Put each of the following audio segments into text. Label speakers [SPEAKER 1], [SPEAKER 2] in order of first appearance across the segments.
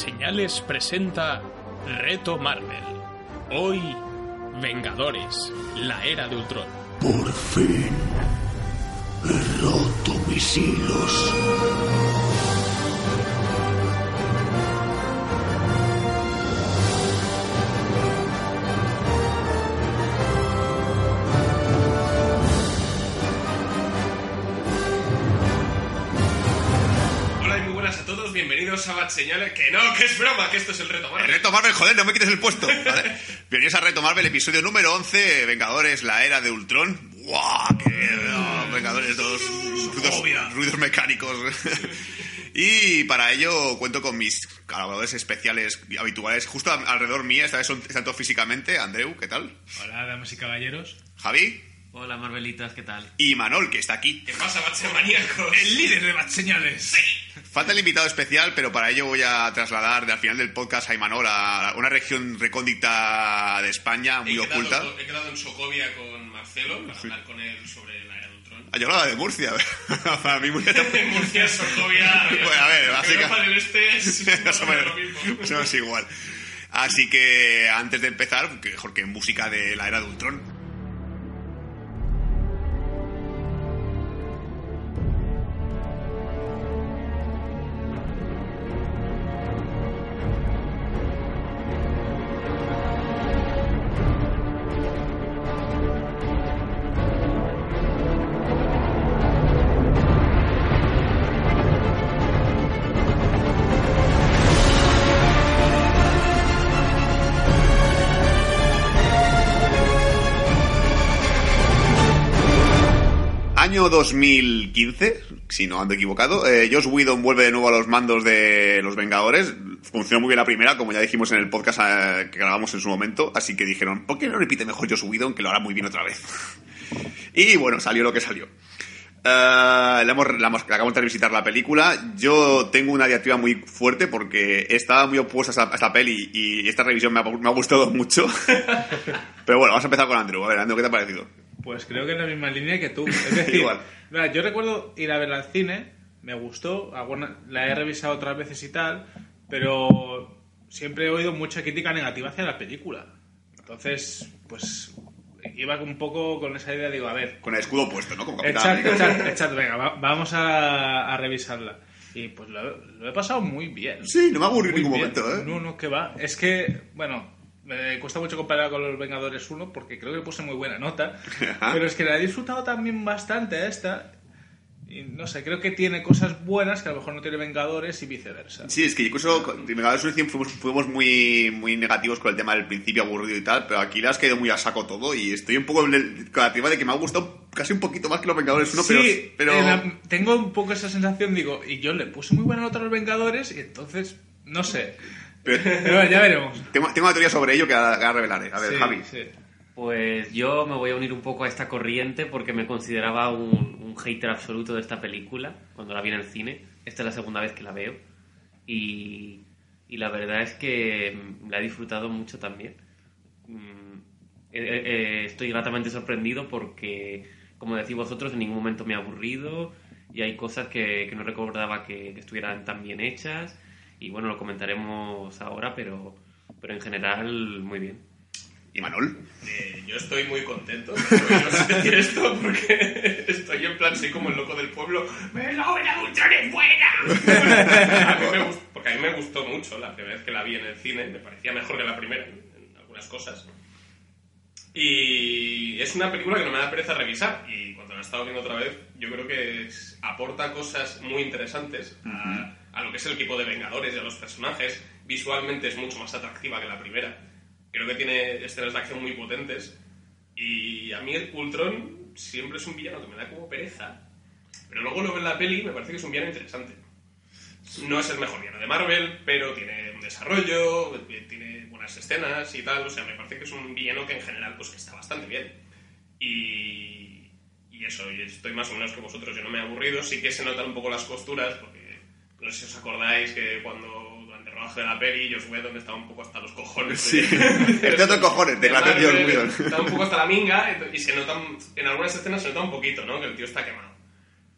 [SPEAKER 1] Señales presenta Reto Marvel. Hoy, Vengadores, la era de Ultron.
[SPEAKER 2] Por fin. He roto mis hilos.
[SPEAKER 3] Bienvenidos a Bad Señales. Que no, que es broma, que esto es el reto Marvel.
[SPEAKER 4] Reto Marvel, joder, no me quites el puesto. ¿vale? Bienvenidos a Reto Marvel, episodio número 11, Vengadores, la era de Ultron. ¡Guau! ¡Qué oh, Vengadores, todos ruidos, ruidos mecánicos. y para ello cuento con mis colaboradores especiales y habituales, justo alrededor mía, esta vez son, están todos físicamente. Andreu, ¿qué tal?
[SPEAKER 5] Hola, damas y caballeros.
[SPEAKER 4] Javi
[SPEAKER 6] Hola Marvelitas, ¿qué tal?
[SPEAKER 4] y Manol, que está aquí.
[SPEAKER 3] ¿Qué pasa, Maníacos?
[SPEAKER 5] El líder de Bad Señales.
[SPEAKER 4] Falta el invitado especial, pero para ello voy a trasladar de al final del podcast a Imanol a una región recóndita de España, muy
[SPEAKER 3] He
[SPEAKER 4] oculta.
[SPEAKER 3] quedado, he quedado en Socovia con Marcelo para hablar con él sobre la era de Ultron.
[SPEAKER 4] Ah, yo hablaba de Murcia. para mí Murcia
[SPEAKER 3] Murcia, Socovia...
[SPEAKER 4] Bueno, a ver, básica-
[SPEAKER 3] Europa del Este es más o menos lo mismo.
[SPEAKER 4] más o menos igual. Así que antes de empezar, mejor que música de la era de Ultron. Año 2015, si no ando equivocado, eh, Josh Whedon vuelve de nuevo a los mandos de los Vengadores. Funcionó muy bien la primera, como ya dijimos en el podcast eh, que grabamos en su momento, así que dijeron, ¿por qué no repite mejor Josh Whedon, que lo hará muy bien otra vez? y bueno, salió lo que salió. Eh, la hemos, la hemos- acabamos de revisitar la película. Yo tengo una diatriba muy fuerte porque estaba muy opuesta a esta, a esta peli y esta revisión me ha, me ha gustado mucho. Pero bueno, vamos a empezar con Andrew. A ver, Andrew, ¿qué te ha parecido?
[SPEAKER 5] Pues creo que en la misma línea que tú. Es decir,
[SPEAKER 4] Igual.
[SPEAKER 5] mira, yo recuerdo ir a verla al cine, me gustó, alguna- la he revisado otras veces y tal, pero siempre he oído mucha crítica negativa hacia la película. Entonces, pues iba un poco con esa idea, digo, a ver,
[SPEAKER 4] Con el escudo puesto, ¿no? Como Capitán
[SPEAKER 5] Exacto, exacto, venga, va- vamos a, a revisarla. Y pues lo, lo he pasado muy bien.
[SPEAKER 4] Sí, no me aburrí en
[SPEAKER 5] Muy
[SPEAKER 4] ningún
[SPEAKER 5] bien.
[SPEAKER 4] momento, ¿eh?
[SPEAKER 5] No, no, que va. Es que, bueno, me cuesta mucho comparar con los Vengadores 1 porque creo que puse muy buena nota. Pero es que la he disfrutado también bastante a esta. Y no sé, creo que tiene cosas buenas que a lo mejor no tiene Vengadores y viceversa.
[SPEAKER 4] Sí, es que incluso con Vengadores Unción fuimos, fuimos muy, muy negativos con el tema del principio aburrido y tal, pero aquí le has caído muy a saco todo y estoy un poco con la de que me ha gustado casi un poquito más que los Vengadores 1, pero...
[SPEAKER 5] sí,
[SPEAKER 4] pero...
[SPEAKER 5] en la- tengo un poco esa sensación, digo, y yo le puse muy buena nota a los Vengadores y entonces, no sé.
[SPEAKER 4] Pero-
[SPEAKER 5] Pero bueno, ya veremos.
[SPEAKER 4] tengo, tengo una teoría sobre ello que ahora, ahora revelaré. A ver,
[SPEAKER 5] Sí,
[SPEAKER 4] Javi.
[SPEAKER 5] sí.
[SPEAKER 6] Pues yo me voy a unir un poco a esta corriente porque me consideraba un, un hater absoluto de esta película cuando la vi en el cine. Esta es la segunda vez que la veo y, y la verdad es que la he disfrutado mucho también. Mm, eh, eh, estoy gratamente sorprendido porque, como decís vosotros, en ningún momento me ha aburrido y hay cosas que, que no recordaba que, que estuvieran tan bien hechas y bueno, lo comentaremos ahora, pero, pero en general muy bien.
[SPEAKER 4] ¿Y Manol?
[SPEAKER 3] Eh, yo estoy muy contento de oíros decir esto porque estoy en plan, soy como el loco del pueblo. ¡Me de Ultron es buena! A mí me gust- porque a mí me gustó mucho la primera vez que la vi en el cine, me parecía mejor que la primera en, algunas cosas. Y es una película que no me da pereza revisar y cuando la he estado viendo otra vez, yo creo que es- aporta cosas muy interesantes a, a lo que es el equipo de Vengadores y a los personajes. Visualmente es mucho más atractiva que la primera. Creo que tiene escenas de acción muy potentes. Y a mí el Ultron siempre es un villano que me da como pereza. Pero luego lo veo en la peli y me parece que es un villano interesante. No es el mejor villano de Marvel, pero tiene un desarrollo, tiene buenas escenas y tal. O sea, me parece que es un villano que en general pues que está bastante bien. Y, y eso, y estoy más o menos que vosotros. Yo no me he aburrido. Sí que se notan un poco las costuras, no sé si os acordáis que cuando durante el rodaje de la peli Joss Whedon estaba un poco hasta los cojones.
[SPEAKER 4] Sí.
[SPEAKER 3] de-
[SPEAKER 4] otro cojones, de la
[SPEAKER 3] Marvel,
[SPEAKER 4] Joss Whedon.
[SPEAKER 3] Está un poco hasta la minga y se nota, en algunas escenas se nota un poquito, ¿no? Que el tío está quemado.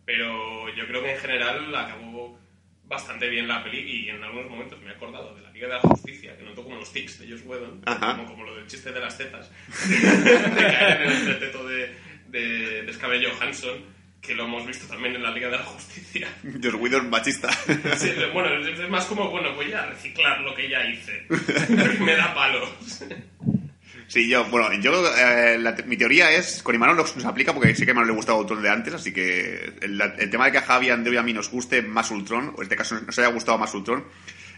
[SPEAKER 3] Pero yo creo que en general acabó bastante bien la peli y en algunos momentos me he acordado de la Liga de la Justicia, que noto como los tics de Josh Whedon, como, como lo del chiste de las tetas, de caer en el entreteto de, de, de Scarlett Johansson, que lo hemos visto también en la Liga de la Justicia.
[SPEAKER 4] Josh Whedon machista.
[SPEAKER 3] Sí, bueno, es más como, bueno, voy a reciclar lo que ya hice. me da palos.
[SPEAKER 4] Sí, yo, bueno, yo, eh, la mi teoría es, con Imanol nos, aplica porque sé que a Imanol le gustaba Ultron de antes, así que el, el tema de que a Javi, a Andrew y a mí nos guste más Ultron, o en este caso nos haya gustado más Ultron,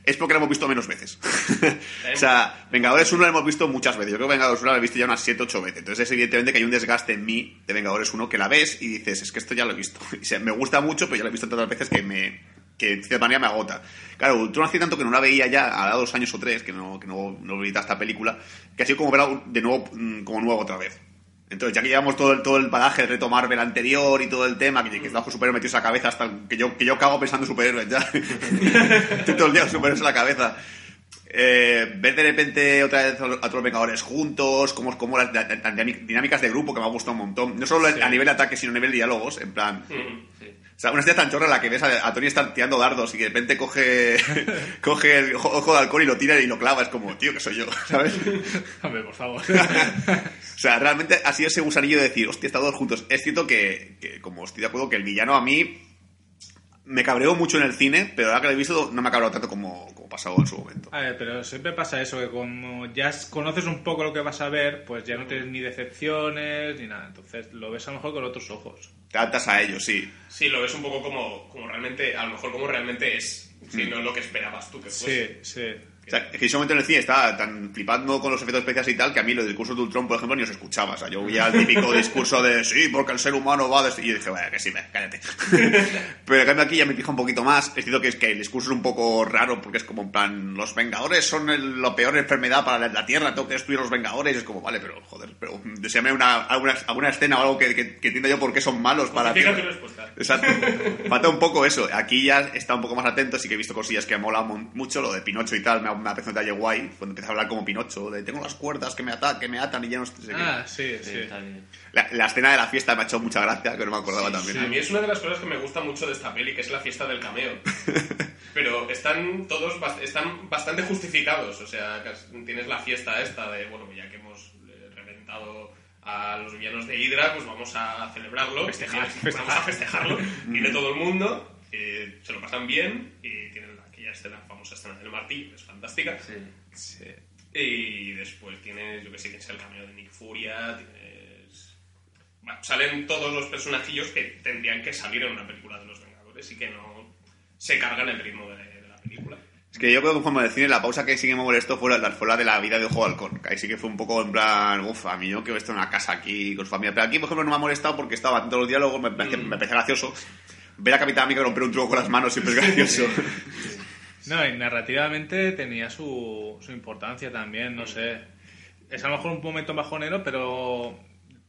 [SPEAKER 4] es porque lo hemos visto menos veces. o sea, Vengadores 1 lo hemos visto muchas veces. Yo creo que Vengadores 1 lo he visto ya unas 7, 8 veces. Entonces es evidentemente que hay un desgaste en mí de Vengadores 1 que la ves y dices, es que esto ya lo he visto. Y se- me gusta mucho, pero ya lo he visto tantas veces que me que de cierta manera me agota. Claro, Ultron hace tanto que no la veía ya, a dos años o tres, que no, que no, no veía esta película, que ha sido como verla de nuevo, mm, como nuevo otra vez. Entonces, ya que llevamos todo el, todo el bagaje de reto Marvel anterior y todo el tema, que, que estamos con superhéroes metidos en la cabeza hasta que yo, que yo cago pensando en superhéroes ya. Estoy todo el día superhéroes en la cabeza. Eh, ver de repente otra vez a otros Vengadores juntos, como, como las, las- las dinámicas de grupo que me ha gustado un montón. No solo a nivel de ataque, sino a nivel de diálogos, en plan... O sea, una escena tan chorra en la que ves a, a Tony estar tirando dardos y que de repente coge, coge el ojo de halcón y lo tira y lo clava. Es como, tío, que soy yo, ¿sabes?
[SPEAKER 5] Hombre, por favor.
[SPEAKER 4] O sea, realmente ha sido ese gusanillo de decir, hostia, están todos juntos. Es cierto que, que, como estoy de acuerdo, que el villano a mí me cabreó mucho en el cine, pero ahora que lo he visto no me ha cabreado tanto como, como pasó en su momento.
[SPEAKER 5] A ver, pero siempre pasa eso, que como ya conoces un poco lo que vas a ver, pues ya no tienes ni decepciones ni nada. Entonces lo ves a lo mejor con otros ojos.
[SPEAKER 4] Te adaptas a ellos, sí.
[SPEAKER 3] Sí, lo ves un poco como, como realmente, a lo mejor como realmente es, si no es lo que esperabas tú que fuese.
[SPEAKER 5] Sí, sí.
[SPEAKER 4] O sea, es que ese momento en el cine estaba tan flipando con los efectos especiales y tal que a mí lo del discurso de Ultron, por ejemplo, ni os escuchaba. O sea, yo oía el típico discurso de sí, porque el ser humano va a... des-". Y yo dije, vaya, que sí, ve, cállate. Pero en cambio aquí ya me fijo un poquito más. Es cierto que es que el discurso es un poco raro porque es como en plan, los Vengadores son el- la peor enfermedad para la, la Tierra, tengo que destruir a los Vengadores. Es como, vale, pero joder, pero deseame una, alguna, alguna escena o algo que, que, que entienda yo por qué son malos para
[SPEAKER 3] respuesta.
[SPEAKER 4] Exacto. Falta un poco eso. Aquí ya está un poco más atento, sí que he visto cosillas que me mola mucho, lo de Pinocho y tal, me ha, me ha parecido un detalle guay, cuando empieza a hablar como Pinocho, de tengo las cuerdas que me, ata que me atan y ya no sé qué.
[SPEAKER 5] Ah, sí,
[SPEAKER 6] Sí,
[SPEAKER 5] sí.
[SPEAKER 6] está bien.
[SPEAKER 4] La, la escena de la fiesta me ha hecho mucha gracia, que no me acordaba también.
[SPEAKER 3] A mí es una de las cosas que me gusta mucho de esta peli, que es la fiesta del cameo. Pero están todos bast- están bastante justificados. O sea, tienes la fiesta esta de, bueno, ya que hemos eh, reventado a los villanos de Hydra, pues vamos a celebrarlo.
[SPEAKER 5] Festejar,
[SPEAKER 3] Vamos
[SPEAKER 5] festejar.
[SPEAKER 3] a festejarlo. Viene todo el mundo, eh, se lo pasan bien y tienen aquella escena, famosa escena del martillo, que es fantástica.
[SPEAKER 6] Sí.
[SPEAKER 5] Sí.
[SPEAKER 3] Y después tienes, yo que sé, tienes el cameo de Nick Furia, tienes... Bueno, salen todos los personajillos que tendrían que salir en una película de los Vengadores y que no se cargan el ritmo de, de la película.
[SPEAKER 4] Es que yo creo que conforme del cine, la pausa que sí que me molestó fue la, fue la de la vida de Ojo de Halcón. Que ahí sí que fue un poco en plan, uff, a mí yo quiero estar en una casa aquí con su familia. Pero aquí, por ejemplo, no me ha molestado porque estaba todos los diálogos, me parece, me parece gracioso. Ver a Capitán América romper un truco con las manos siempre es gracioso.
[SPEAKER 5] No, y narrativamente tenía su, su importancia también, no sé. Es a lo mejor un momento bajonero, pero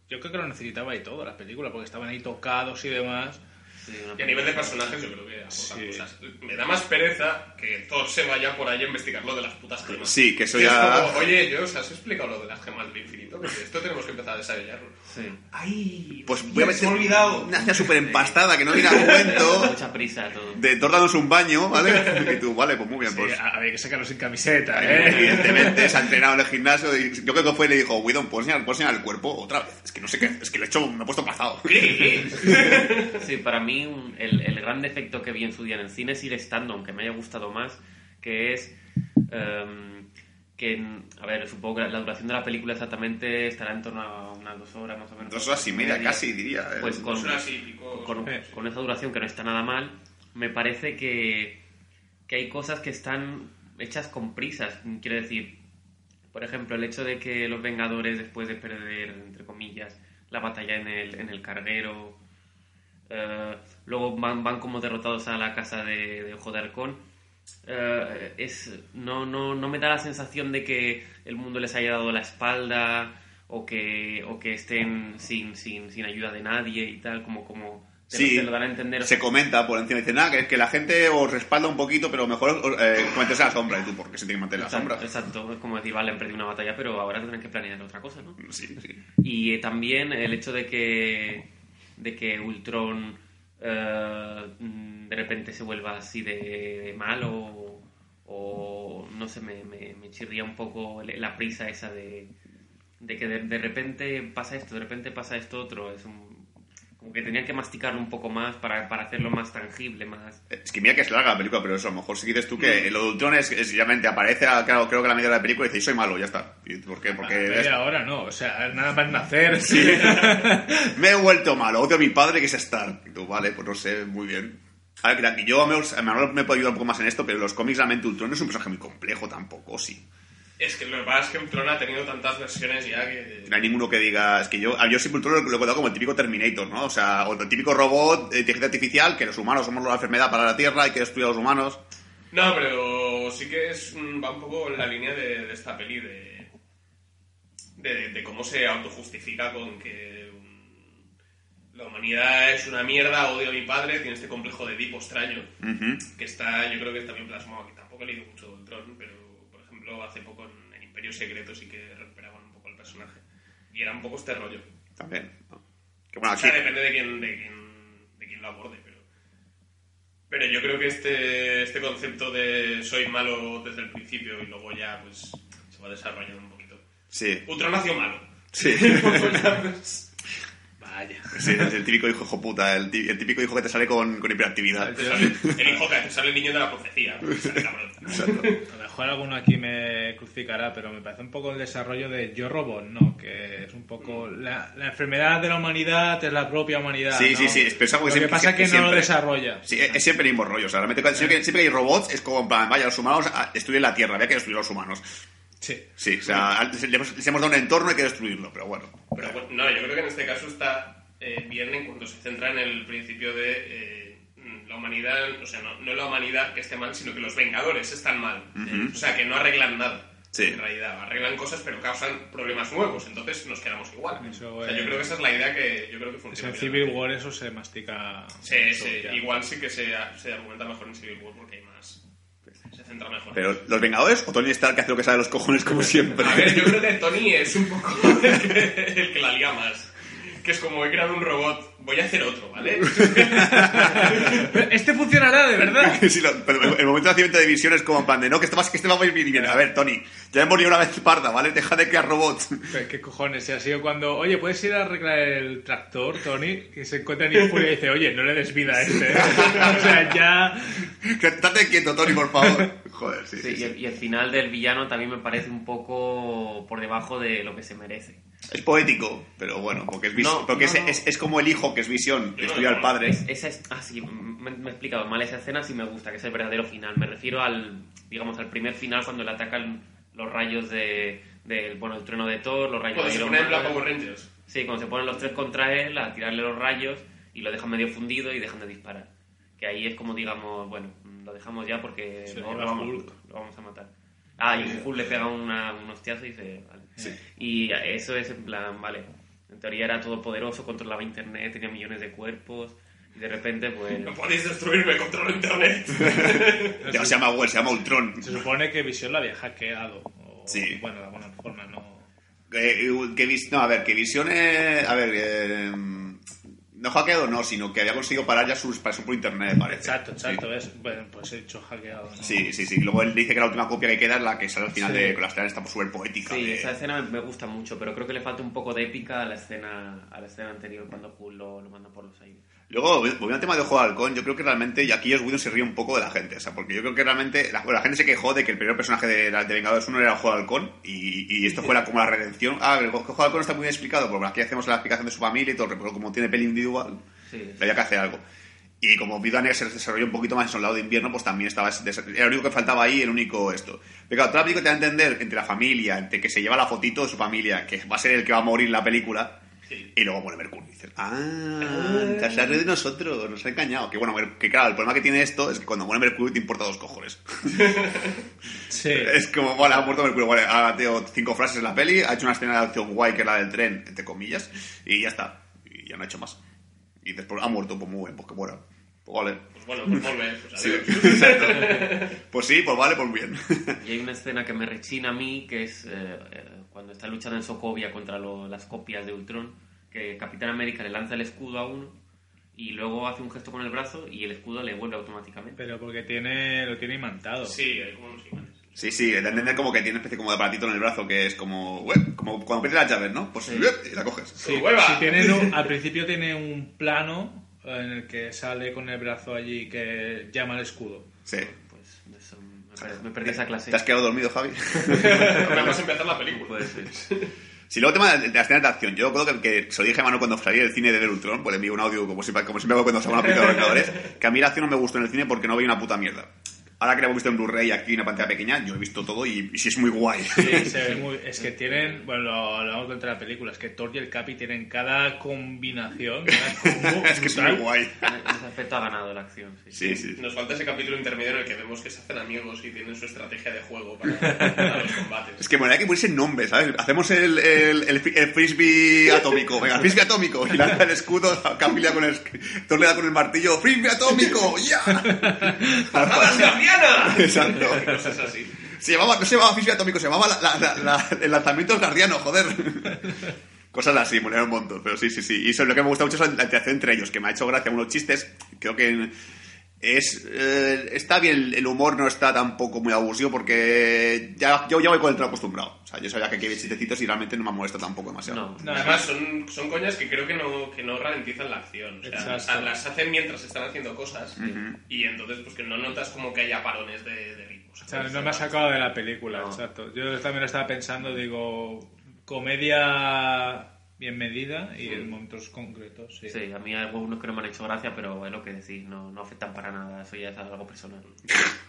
[SPEAKER 5] yo creo que lo necesitaba y todo la película, porque estaban ahí tocados y demás.
[SPEAKER 6] Sí,
[SPEAKER 3] Y a nivel de personajes yo creo que aportan
[SPEAKER 5] Sí.
[SPEAKER 3] cosas. Me da más pereza que Thor se vaya por ahí a investigar lo de las putas gemas.
[SPEAKER 4] Sí, que eso
[SPEAKER 3] es
[SPEAKER 4] ya-
[SPEAKER 3] como, Oye, yo os has explicado lo de las gemas del infinito, porque esto tenemos que empezar a desarrollarlo.
[SPEAKER 6] Sí.
[SPEAKER 3] ¡Ay!
[SPEAKER 4] Pues voy a meter
[SPEAKER 3] me ha olvidado.
[SPEAKER 4] una súper empastada que no viene a cuento.
[SPEAKER 6] Mucha prisa todo.
[SPEAKER 4] De Thor dándose un baño, ¿vale? Y tú, vale, pues muy bien,
[SPEAKER 5] Sí,
[SPEAKER 4] pues.
[SPEAKER 5] había que sacarlo sin camiseta,
[SPEAKER 4] Eh,
[SPEAKER 5] ¿eh?
[SPEAKER 4] Evidentemente se ha entrenado en el gimnasio y yo creo que fue y le dijo, Widon, ¿puedo enseñar, ¿puedo enseñar el cuerpo otra vez? Es que no sé qué, es que lo he hecho, me he puesto pasado.
[SPEAKER 6] Sí, para mí un- el, el gran defecto que vi en su día en el cine sigue estando, aunque me haya gustado más, que es em, que, a ver, supongo que la, la duración de la película exactamente estará en torno a unas dos horas más o menos.
[SPEAKER 4] Dos horas y media casi, diría. eh.
[SPEAKER 6] Pues con,
[SPEAKER 3] Dos horas y pico.
[SPEAKER 6] con, con esa duración que no está nada mal, me parece que, que hay cosas que están hechas con prisas. Quiero decir, por ejemplo, el hecho de que los Vengadores, después de perder, entre comillas, la batalla en el, en el carguero, eh, luego van, van como derrotados a la casa de, de Ojo de Halcón, eh, es, no, no, no me da la sensación de que el mundo les haya dado la espalda o que, o que estén sin, sin, sin ayuda de nadie y tal, como, como te,
[SPEAKER 4] Sí,
[SPEAKER 6] lo, te lo dan a entender.
[SPEAKER 4] Se comenta por encima, dice, nada, que, que la gente os respalda un poquito, pero mejor eh, a la sombra. Y tú, ¿por qué se tiene que mantener a la
[SPEAKER 6] Exacto,
[SPEAKER 4] sombra?
[SPEAKER 6] exacto, es como decir, vale, han perdido una batalla, pero ahora tendrán que planear otra cosa, ¿no?
[SPEAKER 4] Sí, sí.
[SPEAKER 6] Y eh, también el hecho de que, de que Ultron mm, de repente se vuelva así de malo o no sé, me, me, chirría un poco la prisa esa de, de que de, de repente pasa esto, de repente pasa esto otro. Es un, como que tenían que masticarlo un poco más para, para hacerlo más tangible, más...
[SPEAKER 4] Es que mira que es larga la película, pero eso, a lo mejor si dices tú que lo de Ultron es, es realmente aparece, a- claro, creo que a la media de la película y dice, soy malo, ya está. ¿Y ¿Por qué? Porque
[SPEAKER 5] Media hora no, o sea, nada más nacer.
[SPEAKER 4] me he vuelto malo, odio a mi padre que es Stark. Y tú, vale, pues no sé, muy bien. A ver, yo a Manuel me puedo ayudar un poco más en esto, pero los cómics realmente Ultron no es un personaje muy complejo tampoco, sí.
[SPEAKER 3] Es que lo que pasa es que Ultron ha tenido tantas versiones ya que...
[SPEAKER 4] No hay ninguno que diga, es que yo, yo siempre Ultron lo, lo he contado como el típico Terminator, ¿no? O sea, o el típico robot de inteligencia artificial, que los humanos somos la enfermedad para la Tierra, hay que destruir a los humanos.
[SPEAKER 3] No, pero sí que es un- va un poco en la línea de, de esta peli de, de, de cómo se autojustifica con que la humanidad es una mierda, odio a mi padre, tiene este complejo de Edipo extraño, que está, yo creo que está bien plasmado aquí. Tampoco he leído mucho de Ultron, pero ejemplo hace poco en, en Imperio Secreto sí que recuperaban un poco el personaje. Y era un poco este rollo.
[SPEAKER 4] También. ¿no? Que bueno,
[SPEAKER 3] O sea, depende de quién, de quién, de quién lo aborde, pero... Pero yo creo que este, este concepto de soy malo desde el principio y luego ya pues se va desarrollando un poquito.
[SPEAKER 4] sí,
[SPEAKER 3] Ultron nació malo.
[SPEAKER 4] sí.
[SPEAKER 5] Vaya.
[SPEAKER 4] Sí, es el típico hijo hijo puta, el, tí- el típico hijo que te sale con, con hiperactividad.
[SPEAKER 3] te sale- el hijo que te sale el niño de la profecía. pues,
[SPEAKER 5] mejor alguno aquí me crucificará, pero me parece un poco el desarrollo de Yo Robot, ¿no? Que es un poco la, la enfermedad de la humanidad es la propia humanidad.
[SPEAKER 4] Sí,
[SPEAKER 5] ¿no?
[SPEAKER 4] sí, sí, algo que
[SPEAKER 5] Lo que
[SPEAKER 4] siempre-
[SPEAKER 5] pasa es que no
[SPEAKER 4] siempre-
[SPEAKER 5] lo desarrolla.
[SPEAKER 4] Sí, es, es siempre el mismo rollo. O sea, realmente cuando- siempre, que, siempre que hay robots es como en plan, vaya, los humanos ah, destruyen la Tierra, había que destruir a los humanos.
[SPEAKER 5] Sí.
[SPEAKER 4] Sí, o sea, les, hemos dado un entorno y hay que destruirlo, pero bueno.
[SPEAKER 3] Pero bueno, no, yo creo que en este caso está eh, bien en cuanto se centra en el principio de eh, mm, la humanidad, o sea, no, no la humanidad que esté mal, sino que los Vengadores están mal. O sea, que no arreglan nada.
[SPEAKER 4] Sí.
[SPEAKER 3] En realidad, arreglan cosas pero causan problemas nuevos, entonces nos quedamos igual.
[SPEAKER 5] Eso,
[SPEAKER 3] o sea,
[SPEAKER 5] eh,
[SPEAKER 3] yo creo que esa es la idea que yo creo que
[SPEAKER 5] Es
[SPEAKER 3] funciona.
[SPEAKER 5] en. Civil War eso se mastica.
[SPEAKER 3] Sí,
[SPEAKER 5] mucho
[SPEAKER 3] sí,
[SPEAKER 5] ya.
[SPEAKER 3] igual sí que se, se argumenta mejor en Civil War porque hay más. Se centra mejor.
[SPEAKER 4] Pero, ¿los Vengadores o Tony Stark que hace lo que sabe de los cojones como siempre?
[SPEAKER 3] A ver, yo creo que Tony es un poco el que, el que la liga más. Que es como he creado un robot, voy a hacer otro, ¿vale?
[SPEAKER 5] Este funcionará, de verdad.
[SPEAKER 4] Sí, lo- pero el momento de nacimiento de visión es como en plan de no, que este, va, que este va a ir bien. A ver, Tony, ya hemos venido una vez parda, ¿vale? Deja de crear robots.
[SPEAKER 5] ¿Qué cojones? Si ha sido cuando, oye, ¿puedes ir a arreglar el tractor, Tony? Que se encuentra en Furia y dice, oye, no le des vida a este. ¿eh?". o sea, ya...
[SPEAKER 4] Estate quieto, Tony, por favor. Joder, sí,
[SPEAKER 6] Sí,
[SPEAKER 4] sí,
[SPEAKER 6] y,
[SPEAKER 4] sí.
[SPEAKER 6] el, y el final del villano también me parece un poco por debajo de lo que se merece.
[SPEAKER 4] Es poético, pero bueno, porque es,
[SPEAKER 6] No,
[SPEAKER 4] porque
[SPEAKER 6] no,
[SPEAKER 4] es,
[SPEAKER 6] no.
[SPEAKER 4] es- es como el hijo que es visión, que estudia al padre.
[SPEAKER 6] Es- esa es, ah, sí, me, me he explicado mal esa escena, sí me gusta, que es el verdadero final. Me refiero al, digamos, al primer final cuando le atacan los rayos de, del, bueno, el trueno de Thor, los rayos
[SPEAKER 3] Cuando
[SPEAKER 6] de
[SPEAKER 3] se
[SPEAKER 6] Iron
[SPEAKER 3] pone en
[SPEAKER 6] Man.
[SPEAKER 3] plan Power Rangers.
[SPEAKER 6] Sí, cuando se ponen los tres contra él, a tirarle los rayos y lo dejan medio fundido y dejan de disparar. Que ahí es como, digamos, bueno, lo dejamos ya porque
[SPEAKER 5] Se
[SPEAKER 6] lo, vamos, lo vamos a matar. Ah, y Hulk le pega una, un hostiazo y dice, vale. Y eso es en plan, vale. En teoría era todopoderoso, controlaba internet, tenía millones de cuerpos. Y de repente, pues.
[SPEAKER 3] No podéis destruirme, controlo internet.
[SPEAKER 4] Ya no se llama Well, se llama Ultron.
[SPEAKER 5] Se supone que Visión la había hackeado. O,
[SPEAKER 4] Sí.
[SPEAKER 5] Bueno, de alguna forma, no...
[SPEAKER 4] Eh, que vis- no, a ver, que Visión. eh, a ver, eh, no hackeado, no, sino que había conseguido parar ya su expansión por internet, parece.
[SPEAKER 5] Exacto, exacto.
[SPEAKER 4] Sí.
[SPEAKER 5] Es, bueno, pues he hecho hackeado. ¿no?
[SPEAKER 4] Sí, sí, sí. Luego él dice que la última copia que queda es la que sale al final
[SPEAKER 5] Sí.
[SPEAKER 4] de con la escena esta súper poética.
[SPEAKER 6] Sí,
[SPEAKER 4] de-
[SPEAKER 6] esa escena me, me gusta mucho, pero creo que le falta un poco de épica a la escena, a la escena anterior cuando Hulk lo, lo manda por los aires.
[SPEAKER 4] Luego, volviendo al tema de Ojo de Halcón, yo creo que realmente, y aquí Joss se ríe un poco de la gente, o sea, porque yo creo que realmente, la, bueno, la gente se quejó de que el primer personaje de, de Vengadores 1 era Ojo de Halcón, y, y esto fuera como la redención. Ah, el Ojo de Halcón está muy bien explicado, porque aquí hacemos la explicación de su familia y todo, pero como tiene peli individual,
[SPEAKER 6] Sí,
[SPEAKER 4] había que hacer algo. Y como Viuda Negra se desarrolló un poquito más en Soldado de Invierno, pues también estaba... Era lo único que faltaba ahí, el único esto. Pero claro, toda la película te da a entender entre la familia, entre que se lleva la fotito de su familia, que va a ser el que va a morir en la película,
[SPEAKER 3] Sí.
[SPEAKER 4] y luego muere Mercurio. Y dices, ah, te has reído de nosotros, nos ha engañado. Que bueno, que claro, el problema que tiene esto es que cuando muere Mercurio te importa dos cojones.
[SPEAKER 5] Sí.
[SPEAKER 4] es como, vale, ha muerto Mercurio, vale, ha tenido cinco frases en la peli, ha hecho una escena de acción guay que es la del tren, entre comillas, y ya está. Y ya no ha hecho más. Y después ha muerto, pues muy bien, pues que muera. Pues vale.
[SPEAKER 3] Bueno, pues volver. Pues
[SPEAKER 4] Sí,
[SPEAKER 3] adiós.
[SPEAKER 4] exacto. Pues sí, pues vale, pues bien.
[SPEAKER 6] Y hay una escena que me rechina a mí, que es eh, eh, cuando está luchando en Sokovia contra lo- las copias de Ultron, que Capitán América le lanza el escudo a uno y luego hace un gesto con el brazo y el escudo le vuelve automáticamente.
[SPEAKER 5] Pero porque tiene, lo tiene imantado.
[SPEAKER 3] Sí, hay como unos imanes.
[SPEAKER 4] Sí, sí, de entender como que tiene una especie como de aparatito en el brazo que es como, como cuando pierdes las llaves, ¿no? Pues ué, y la coges.
[SPEAKER 5] Sí, sí tienen un- al principio tiene un plano en el que sale con el brazo allí que llama al escudo.
[SPEAKER 4] Sí.
[SPEAKER 6] Pues de eso me, per- me perdí esa clase.
[SPEAKER 4] ¿Te has quedado dormido, Javi?
[SPEAKER 3] Vamos a empezar la película.
[SPEAKER 6] Puede ser.
[SPEAKER 4] Si luego el tema de, de las escenas de acción, yo creo que, que se lo dije a Manu cuando salí del cine de Ver Ultron, pues le envié un audio como siempre, como siempre hago cuando salgo una película de los Vengadores, que a mí la acción no me gustó en el cine porque no veía una puta mierda. Ahora que la hemos visto en Blu-ray aquí en una pantalla pequeña, yo he visto todo y, y sí es muy guay.
[SPEAKER 5] Sí, se ve muy- es que tienen, bueno, lo hablamos durante la película, es que Thor y el Capi tienen cada combinación. cada combo
[SPEAKER 4] es que es muy guay.
[SPEAKER 6] En ese aspecto ha ganado la acción. Sí.
[SPEAKER 4] Sí, sí.
[SPEAKER 3] Nos falta ese capítulo intermedio en el que vemos que se hacen amigos y tienen su estrategia de juego para, para los combates.
[SPEAKER 4] Es que bueno, hay que ponerse nombre, ¿sabes? Hacemos el, el, el, fri- el frisbee atómico. Venga, frisbee atómico. Y lanza el escudo, Capi le da con el... Thor le da con el martillo. ¡Frisbee atómico! ¡Ya!
[SPEAKER 3] ¡Patadas guardiana!
[SPEAKER 4] Exacto.
[SPEAKER 3] Cosas así.
[SPEAKER 4] Se llamaba, no se llamaba frisbee atómico, se llamaba la- la- la- la- el lanzamiento del guardiano, joder. Cosas así, moler un montón, pero sí, sí, sí. Y eso es lo que me gusta mucho es la interacción entre ellos, que me ha hecho gracia unos chistes. Creo que es eh, está bien, el- humor no está tampoco muy abusivo porque ya, yo ya voy con el trago acostumbrado. O sea, yo sabía que aquí había chistecitos y realmente no me molesta tampoco demasiado.
[SPEAKER 6] No.
[SPEAKER 5] No,
[SPEAKER 3] Además, son, son coñas que creo que no, que no ralentizan la acción. O sea, las hacen mientras están haciendo cosas y entonces pues que no notas como que haya parones de, de ritmos.
[SPEAKER 5] o sea, no me ha sacado de la película,
[SPEAKER 6] No.
[SPEAKER 5] exacto. Yo también estaba pensando, digo, comedia bien medida y en momentos concretos, sí.
[SPEAKER 6] Sí, a mí hay algunos que no me han hecho gracia, pero es lo que decís, no, no afectan para nada, eso ya es algo personal.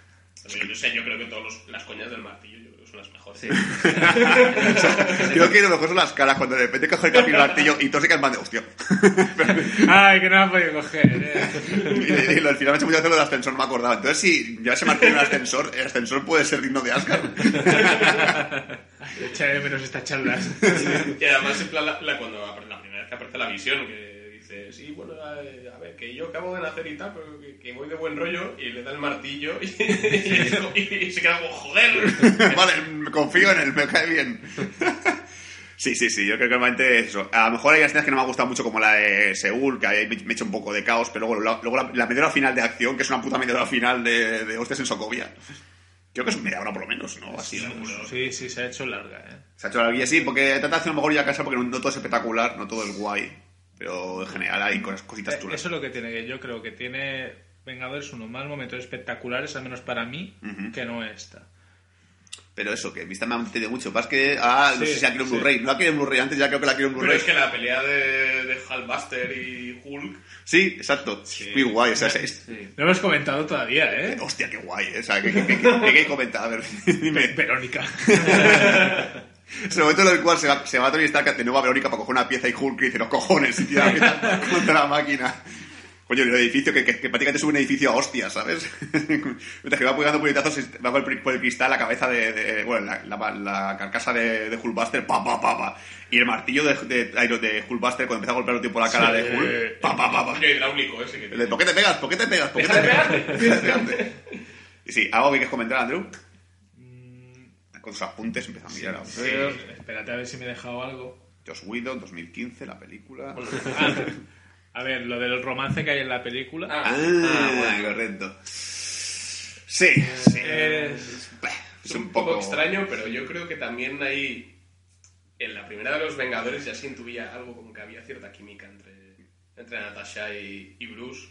[SPEAKER 3] Pero yo, sé, yo creo que todas las coñas del martillo yo creo que son las mejores.
[SPEAKER 6] Sí.
[SPEAKER 4] Creo que lo mejor son las caras cuando de repente coge el capi el martillo y todos se plan de hostia.
[SPEAKER 5] Ay, que no me ha podido coger. eh.
[SPEAKER 4] y, y, al final me ha hecho mucho gracia lo del ascensor, no me acordaba. Entonces, si ya se martillo en el ascensor, el ascensor puede ser digno de Asgard.
[SPEAKER 5] Echaré de menos estas charlas.
[SPEAKER 3] Y además, en plan, la, la- cuando la primera vez que aparece la visión, que dice, sí, bueno, a, a ver, que yo acabo de nacer y tal, pero que, que voy de buen rollo, y le da el martillo y, y- y se queda como, joder.
[SPEAKER 4] vale, me confío en él, me cae bien. Sí, sí, sí, yo creo que realmente es eso. A lo mejor hay escenas que no me ha gustado mucho, como la de Seúl, que ahí me he hecho un poco de caos, pero luego, la, luego la, la media hora final de acción, que es una puta media hora final de, de hostias en Sokovia. Creo que es media hora por lo menos, ¿no? Así, ¿no?
[SPEAKER 5] Sí, sí, se ha hecho larga, ¿eh?
[SPEAKER 4] Se ha hecho la guía, sí, porque trata de hacer a lo mejor ya casa porque no, no todo es espectacular, no todo es guay. Pero en general hay cosas, cositas
[SPEAKER 5] Eh,
[SPEAKER 4] chulas.
[SPEAKER 5] Eso es lo que tiene, que yo creo que tiene Vengadores unos más momentos espectaculares, al menos para mí, que no esta.
[SPEAKER 4] Pero eso, que vista me ha entendido mucho. Pasa que, ah, no
[SPEAKER 5] Sí,
[SPEAKER 4] sé si la quiero en
[SPEAKER 5] sí.
[SPEAKER 4] Blu-ray. No la quiero en Blu-ray, antes ya creo que la quiero
[SPEAKER 3] Pero
[SPEAKER 4] Blu-ray.
[SPEAKER 3] es que la pelea de, de Hulkbuster y Hulk,
[SPEAKER 4] Sí, exacto. Muy guay. O sea, es-
[SPEAKER 6] Sí.
[SPEAKER 5] No hemos comentado todavía, ¿eh?
[SPEAKER 4] Hostia, qué guay. ¿eh? O sea, que, que, que, que- que comenta. A ver, dime.
[SPEAKER 5] Verónica.
[SPEAKER 4] Es el momento en el cual se va, se va Tony Stark de nuevo a Verónica para coger una pieza y Hulk y dice, los cojones, y tira la pieza contra la máquina. Coño, el edificio, que, que, que prácticamente sube un edificio a hostias, ¿sabes? Mientras que va pegando puñetazos, va por el, por el cristal la cabeza de, de- bueno, la, la, la carcasa de, de Hulkbuster, pa, pa, pa, pa. Y el martillo de, de, de Hulkbuster, cuando empieza a golpear un tipo la cara
[SPEAKER 5] Sí.
[SPEAKER 4] de Hulk, pa, pa, pa, pa.
[SPEAKER 3] el hidráulico ese que
[SPEAKER 4] de, ¿Por qué te pegas? ¿Por qué te pegas? ¿Por qué te pegas? Deja de pegarte. Y sí, ¿algo que quieres comentar, Andrew? Con sus apuntes empiezan a mirar a
[SPEAKER 5] Sí, espérate a ver si me he dejado algo.
[SPEAKER 4] Josh Whedon, 2015, la película.
[SPEAKER 5] Ah, a ver, lo del romance que hay en la película.
[SPEAKER 3] Ah,
[SPEAKER 4] Ah,
[SPEAKER 6] bueno.
[SPEAKER 4] correcto. Sí, sí.
[SPEAKER 5] Es-
[SPEAKER 3] es un poco extraño, pero yo creo que también ahí, en la primera de los Vengadores ya se intuía algo como que había cierta química entre, entre Natasha y, y Bruce.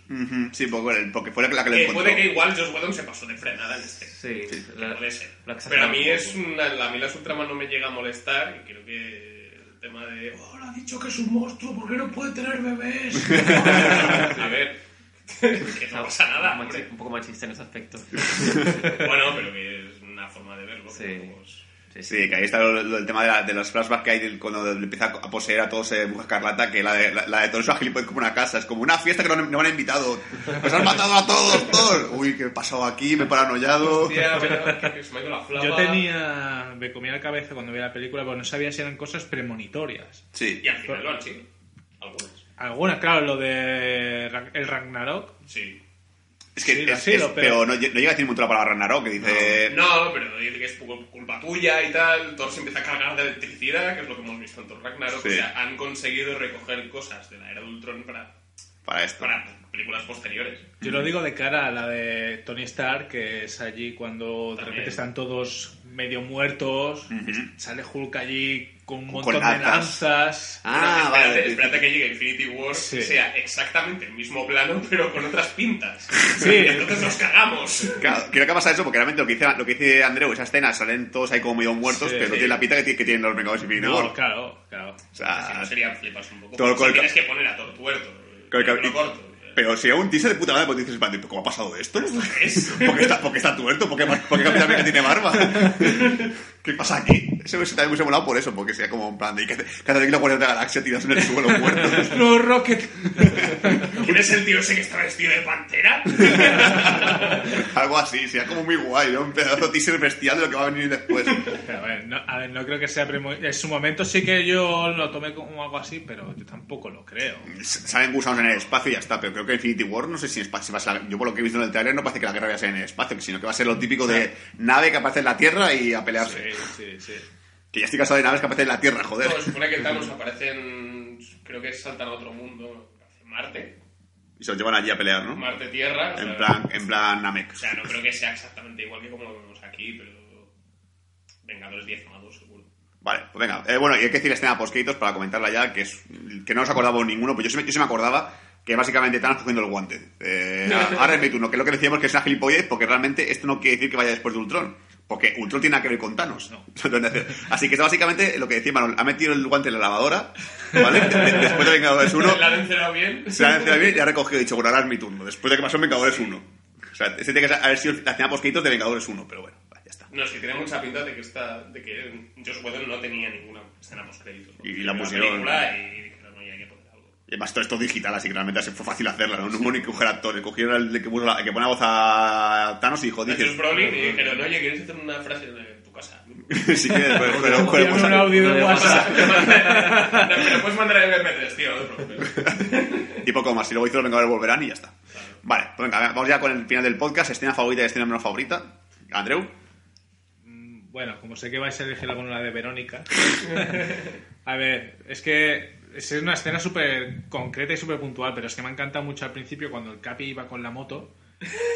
[SPEAKER 4] Sí, porque, bueno, porque fue la que lo
[SPEAKER 3] Que
[SPEAKER 4] encontró.
[SPEAKER 3] puede que igual Josh Whedon se pasó de frenada en este.
[SPEAKER 6] Sí, la-
[SPEAKER 3] Puede ser.
[SPEAKER 6] la
[SPEAKER 3] Pero a mí es
[SPEAKER 6] un
[SPEAKER 3] una, a mí las Ultraman no me llega a molestar y creo que el tema de oh, ahora ha dicho que es un monstruo porque no puede tener bebés. a ver, que no pasa nada, hombre.
[SPEAKER 6] Un poco machista en ese aspecto.
[SPEAKER 3] Bueno, pero que es una forma de verlo.
[SPEAKER 6] Sí.
[SPEAKER 3] pues,
[SPEAKER 6] Sí,
[SPEAKER 4] que ahí está lo- lo- el tema de, la- de los flashbacks que hay del- cuando le empieza a poseer a todos eh, Mujer Escarlata, que la de, la, la de todos gilipollas como una casa, es como una fiesta que no, no me han invitado. Pues han matado a todos, todos. Uy, ¿qué pasado aquí? Me he paranoiado.
[SPEAKER 3] hostia, pero que se me ha ido la flapa.
[SPEAKER 5] Yo tenía. Me comía la cabeza cuando veía la película, pero no sabía si eran cosas premonitorias.
[SPEAKER 4] Sí.
[SPEAKER 3] Y al final lo han sido. Algunas.
[SPEAKER 5] Algunas, claro, lo de el Ragnarok.
[SPEAKER 3] Sí.
[SPEAKER 4] Es que
[SPEAKER 5] Sí,
[SPEAKER 4] es-
[SPEAKER 5] sí,
[SPEAKER 4] es-
[SPEAKER 5] lo-
[SPEAKER 4] pero,
[SPEAKER 5] pero-
[SPEAKER 4] no, no llega a decir mucho la palabra Ragnarok, que dice...
[SPEAKER 3] No, pero dice que es culpa tuya y tal. Thor se empieza a cargar de electricidad, que es lo que hemos visto en Thor Ragnarok.
[SPEAKER 4] Sí.
[SPEAKER 3] O sea, han conseguido recoger cosas de la era de Ultron para
[SPEAKER 4] para esto.
[SPEAKER 3] para películas posteriores.
[SPEAKER 5] Yo lo digo de cara a la de Tony Stark, que es allí cuando de repente están todos medio muertos, sale Hulk allí con un
[SPEAKER 4] Con
[SPEAKER 5] montón de
[SPEAKER 4] lanzas. Ah,
[SPEAKER 3] espérate,
[SPEAKER 4] vale.
[SPEAKER 3] espérate que llegue Infinity War
[SPEAKER 5] Sí.
[SPEAKER 3] sea exactamente el mismo plano, pero con otras pintas.
[SPEAKER 5] Sí.
[SPEAKER 3] Entonces nos cagamos.
[SPEAKER 4] Claro, creo que pasa eso porque realmente lo que dice, lo que dice Andreu, esa escena salen todos ahí como medio muertos,
[SPEAKER 5] Sí.
[SPEAKER 4] pero no tiene la pinta que, que tienen los Vengadores Infinity
[SPEAKER 5] No,
[SPEAKER 4] War.
[SPEAKER 5] claro, claro.
[SPEAKER 4] O
[SPEAKER 3] Si no sería flipas un poco.
[SPEAKER 4] Todo el
[SPEAKER 3] tienes que poner a todo tuerto. Corto.
[SPEAKER 4] Pero si es un teaser de puta madre, pues dices, "Espérate, ¿cómo ha pasado esto?
[SPEAKER 3] Es-
[SPEAKER 4] ¿Por qué está, por qué está tuerto? ¿Por qué, por qué Capitán América tiene barba? ¿Qué pasa aquí? Eso, eso también me hubiese molado por eso, porque sea como en plan de que hace que hace aquí la Guardia de la Galaxia tiras en el suelo muertos.
[SPEAKER 5] No, Rocket.
[SPEAKER 3] ¿Quién es el tío ese que está vestido de pantera?
[SPEAKER 4] Algo así, sea como muy guay, ¿no? Un pedazo de teaser bestial de lo que va a venir después.
[SPEAKER 5] Pero, a, ver, no, a ver, no creo que sea primo- En su momento sí que yo lo tomé como algo así, pero yo tampoco lo creo.
[SPEAKER 4] Salen gusanos en el espacio y ya está, pero creo que Infinity War no sé si en espacio va a ser Yo por lo que he visto en el trailer no parece que la guerra vaya a ser en el espacio, sino que va a ser lo típico de nave que aparece en la Tierra y a pelearse.
[SPEAKER 5] Sí, sí, sí.
[SPEAKER 4] Que ya estoy cansado de naves que aparecen en la Tierra, joder.
[SPEAKER 3] No, se supone que Thanos aparece en. Creo que saltan a otro mundo. Marte.
[SPEAKER 4] Y se los llevan allí a pelear, ¿no?
[SPEAKER 3] Marte-Tierra. o
[SPEAKER 4] En
[SPEAKER 3] sea,
[SPEAKER 4] plan, en plan Namek.
[SPEAKER 3] O sea, no creo que sea exactamente igual que como lo vemos aquí, pero. Vengadores 10 más 2, seguro.
[SPEAKER 4] Vale, pues venga. Eh, bueno, y hay que decir la escena post para comentarla ya, que es que no nos acordábamos ninguno, pues yo yo sí me acordaba que básicamente Thanos cogiendo el guante. Eh, ahora es mi turno, que es lo que decíamos que es una gilipollez, porque realmente esto no quiere decir que vaya después de Ultron. Porque Ultron tiene nada que ver con Thanos. Entonces, Así que es básicamente lo que decía Manuel. Ha metido el guante en la lavadora, ¿vale? De- de- después de Vengadores 1,
[SPEAKER 3] ¿La han encerrado bien?
[SPEAKER 4] se ha encendido bien y ha recogido y dicho, bueno, ahora es mi turno. Después de que pasó en Vengadores 1. O sea, ese tiene que haber sido la escena post de Vengadores 1, pero bueno, ya está.
[SPEAKER 3] No, es que tiene mucha pinta de que esta, de que Josh Whedon no tenía ninguna escena post créditos.
[SPEAKER 4] Y la pusieron-
[SPEAKER 3] película y dijeron, oye, hay que poner algo.
[SPEAKER 4] Y además todo esto es digital, así que realmente se fue fácil hacerla, ¿no? No hubo ni que coger actores. Cogieron el que, puso la- el que pone la voz a Thanos y dijo,
[SPEAKER 3] A
[SPEAKER 4] dices...
[SPEAKER 3] Josh Brolin y dijeron, oye, ¿quieres hacer una frase en tu casa?
[SPEAKER 4] si quieres, pero, pero, pero,
[SPEAKER 5] un audio de
[SPEAKER 6] de
[SPEAKER 5] WhatsApp.
[SPEAKER 3] Lo puedes mandar en MP3, tío, no te preocupes.
[SPEAKER 4] y poco más. Y luego hizo los Vengadores volverán y ya está. Vale, pues venga, vamos ya con el final del podcast. Escena favorita y escena menos favorita. Andreu.
[SPEAKER 5] Bueno, como sé que vais a elegir alguna de Verónica. a ver, es que es una escena súper concreta y súper puntual, pero es que me encanta mucho al principio cuando el Capi iba con la moto.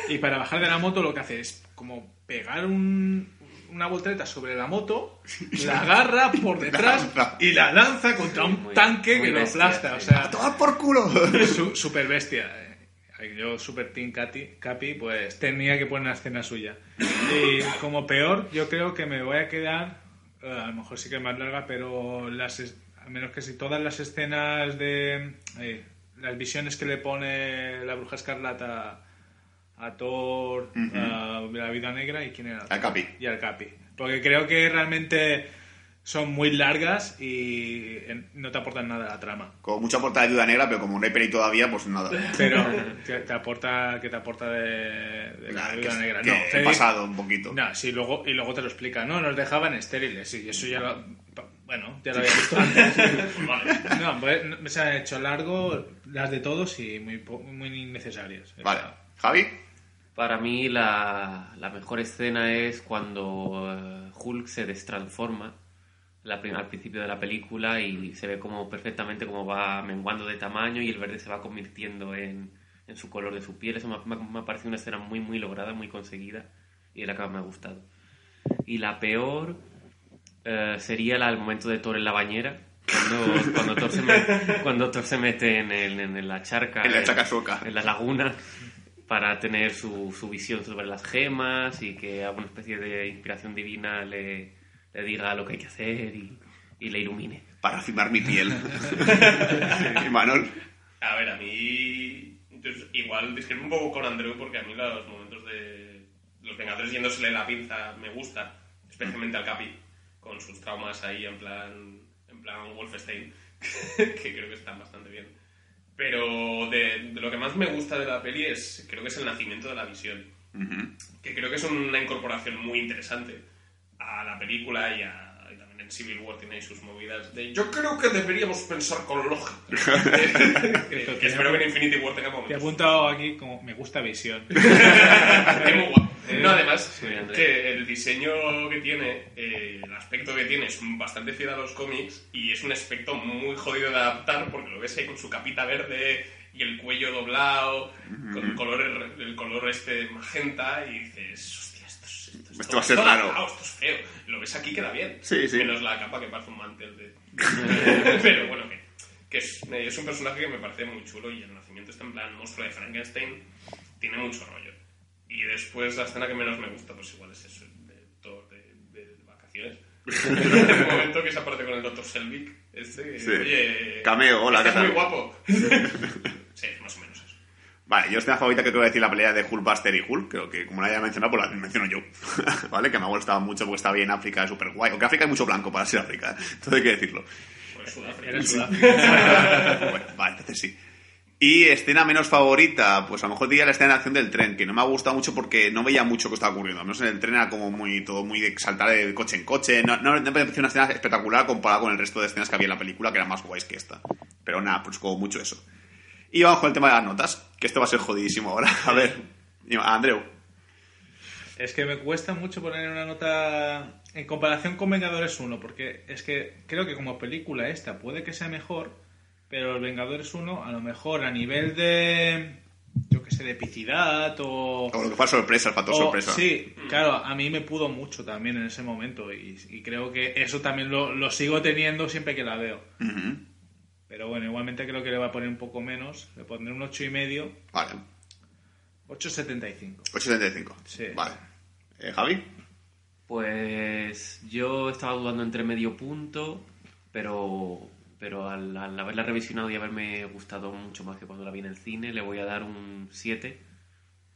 [SPEAKER 5] Y para bajar de la moto lo que hace es como pegar un- una voltereta sobre la moto, la agarra por detrás y la lanza contra un
[SPEAKER 6] Muy-
[SPEAKER 5] tanque
[SPEAKER 6] muy
[SPEAKER 5] que lo aplasta. O sea,
[SPEAKER 4] ¡Toma por culo!
[SPEAKER 5] su- súper bestia. Eh, Yo, super team Cati- Capi, pues tenía que poner una escena suya. Y como peor, yo creo que me voy a quedar, eh, a lo mejor sí que es más larga, pero las a menos que si todas las escenas de... eh, las visiones que le pone la bruja escarlata a Thor, a la vida negra y quién era.
[SPEAKER 4] Al Capi.
[SPEAKER 5] Y al Capi. Porque creo que realmente son muy largas y eh, no te aportan nada a la trama.
[SPEAKER 4] Con mucha portada de ayuda negra, pero como no hay peli todavía, pues nada.
[SPEAKER 5] Pero te, te aporta que te aporta de, de la
[SPEAKER 4] Nada,
[SPEAKER 5] viuda
[SPEAKER 4] que-
[SPEAKER 5] negra.
[SPEAKER 4] que
[SPEAKER 5] No,
[SPEAKER 4] he pasado un poquito.
[SPEAKER 5] No, sí, luego, y luego te lo explica. No, nos dejaban estériles. Y eso ya lo. Bueno, ya lo había visto antes.
[SPEAKER 3] Vale.
[SPEAKER 5] No, pues, se han hecho largo las de todos y muy, muy innecesarias.
[SPEAKER 4] Vale. ¿Javi?
[SPEAKER 6] Para mí la, la mejor escena es cuando eh, Hulk se destransforma la al principio de la película y se ve como perfectamente como va menguando de tamaño y el verde se va convirtiendo en, en su color de su piel. Eso me, ha- me me ha parecido una escena muy muy lograda, muy conseguida y es la que más me ha gustado. Y la peor eh, sería la, el momento de Thor en la bañera. Cuando, cuando, Thor, se mete, cuando Thor se mete en, el- en la charca,
[SPEAKER 4] En la charca sueca.
[SPEAKER 6] en la laguna para tener su, su visión sobre las gemas y que alguna especie de inspiración divina le, le diga lo que hay que hacer y, y le ilumine.
[SPEAKER 4] Para firmar mi piel. y Manuel.
[SPEAKER 3] A ver, a mí. entonces, igual discrepo un poco con Andrew porque a mí los momentos de los Vengadores yéndosele la pinza me gusta, especialmente al Capi, con sus traumas ahí en plan, en plan Wolfenstein, que creo que están bastante bien. Pero de, de lo que más me gusta de la peli es, creo que es el nacimiento de la visión, que creo que es una incorporación muy interesante a la película y, a, y también en Civil War tiene sus movidas de yo creo que deberíamos pensar con lógica. Que- que espero que en Infinity War tenga
[SPEAKER 5] Te he
[SPEAKER 3] momentos.
[SPEAKER 5] apuntado aquí como me gusta visión.
[SPEAKER 3] Muy guapo. No, además, que el diseño que tiene, eh, el aspecto que tiene es bastante fiel a los cómics y es un aspecto muy jodido de adaptar porque lo ves ahí con su capita verde y el cuello doblado, con el color, el color este magenta, y dices, hostia, esto, es- esto, es
[SPEAKER 4] Esto va a ser raro.
[SPEAKER 3] esto es feo. Lo ves aquí queda bien.
[SPEAKER 4] Sí, sí.
[SPEAKER 3] Menos la capa que parece un mantel de... Pero bueno, que, que es, eh, es un personaje que me parece muy chulo y el nacimiento está en plan monstruo de Frankenstein, tiene mucho rollo. Y después la escena que menos me gusta, pues igual es eso, de Thor de, de vacaciones. el momento que se aparece con el Dr. Selvig, este, que,
[SPEAKER 4] Sí.
[SPEAKER 3] oye...
[SPEAKER 4] Cameo, hola, ¿qué tal?
[SPEAKER 3] muy guapo. sí, más o menos eso.
[SPEAKER 4] Vale, yo escena favorita que te voy a decir la pelea de Hulkbuster y Hulk, creo que como la haya mencionado, pues la menciono yo. ¿Vale? Que me ha gustado mucho porque estaba bien África, es súper guay. Aunque África hay mucho blanco para ser África, entonces hay que decirlo.
[SPEAKER 3] Pues Sudáfrica.
[SPEAKER 5] Eres Sudáfrica.
[SPEAKER 4] bueno, vale, entonces sí. Y escena menos favorita, pues a lo mejor diría la escena de acción del tren, que no me ha gustado mucho porque no veía mucho que estaba ocurriendo. Al menos en el tren era como muy todo muy de saltar de coche en coche. No, no, no me pareció una escena espectacular comparada con el resto de escenas que había en la película, que eran más guays que esta. Pero nada, pues como mucho eso. Y vamos con el tema de las notas, que esto va a ser jodidísimo ahora. A ver, Andreu.
[SPEAKER 5] Es que me cuesta mucho poner una nota en comparación con Vengadores 1, porque es que creo que como película esta puede que sea mejor, pero el Vengadores 1 a lo mejor a nivel de, yo que sé, de epicidad o...
[SPEAKER 4] O lo que fue sorpresa, el factor
[SPEAKER 5] o-
[SPEAKER 4] sorpresa.
[SPEAKER 5] Sí, claro, a mí me pudo mucho también en ese momento y, y creo que eso también lo, lo sigo teniendo siempre que la veo. Pero bueno, igualmente creo que le voy a poner un poco menos, le pondré un 8,5, y medio,
[SPEAKER 4] Vale,
[SPEAKER 5] 8,75.
[SPEAKER 4] 8.75.
[SPEAKER 5] Sí.
[SPEAKER 4] Vale. Eh, Javi.
[SPEAKER 6] Pues yo estaba dudando entre medio punto, pero, pero al, al haberla revisionado y haberme gustado mucho más que cuando la vi en el cine, le voy a dar un 7,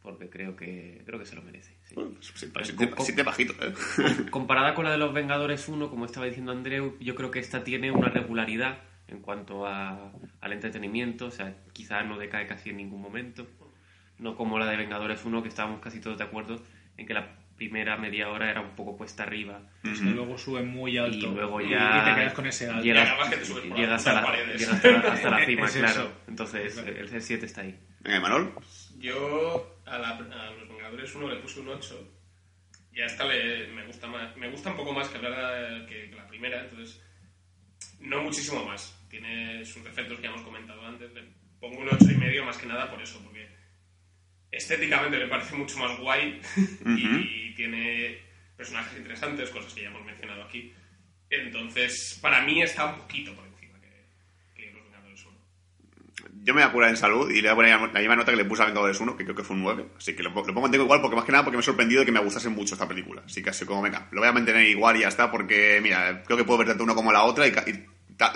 [SPEAKER 6] porque creo que, creo que se lo merece. sí.
[SPEAKER 4] Bueno, sí, siete bajitos, ¿eh?
[SPEAKER 6] Comparada con la de los Vengadores 1, como estaba diciendo Andreu, yo creo que esta tiene una regularidad en cuanto a, al entretenimiento, o sea, quizás no decae casi en ningún momento, no como la de Vengadores 1, que estábamos casi todos de acuerdo en que la primera media hora era un poco cuesta arriba.
[SPEAKER 5] Es que luego sube muy alto.
[SPEAKER 6] y luego
[SPEAKER 5] y-
[SPEAKER 6] ya
[SPEAKER 5] y te quedas con ese alto.
[SPEAKER 6] llegas,
[SPEAKER 3] Y además que te subes por
[SPEAKER 6] llegas
[SPEAKER 3] las
[SPEAKER 6] a la, llegas hasta la, hasta la cima,
[SPEAKER 5] Es
[SPEAKER 6] claro. Entonces el C7 está ahí.
[SPEAKER 4] Venga, Manol.
[SPEAKER 3] Yo a, la- a los Vengadores 1 le puse un 8 y a esta le, me gusta más me gusta un poco más que la, que, que la primera entonces no muchísimo más. Tiene sus defectos que ya hemos comentado antes. Le pongo un 8 y medio más que nada por eso porque estéticamente me parece mucho más guay. Y tiene personajes interesantes cosas que ya hemos mencionado aquí entonces para mí está un poquito por encima que, que los Vengadores 1
[SPEAKER 4] Yo me voy a curar en salud y le voy a poner la misma nota que le puse a Vengadores 1, que creo que fue un 9. Así que lo, lo pongo en igual porque más que nada porque me he sorprendido de que me gustase mucho esta película. Así que así como, venga, lo voy a mantener igual y ya está porque, mira, creo que puedo ver tanto uno como la otra y, y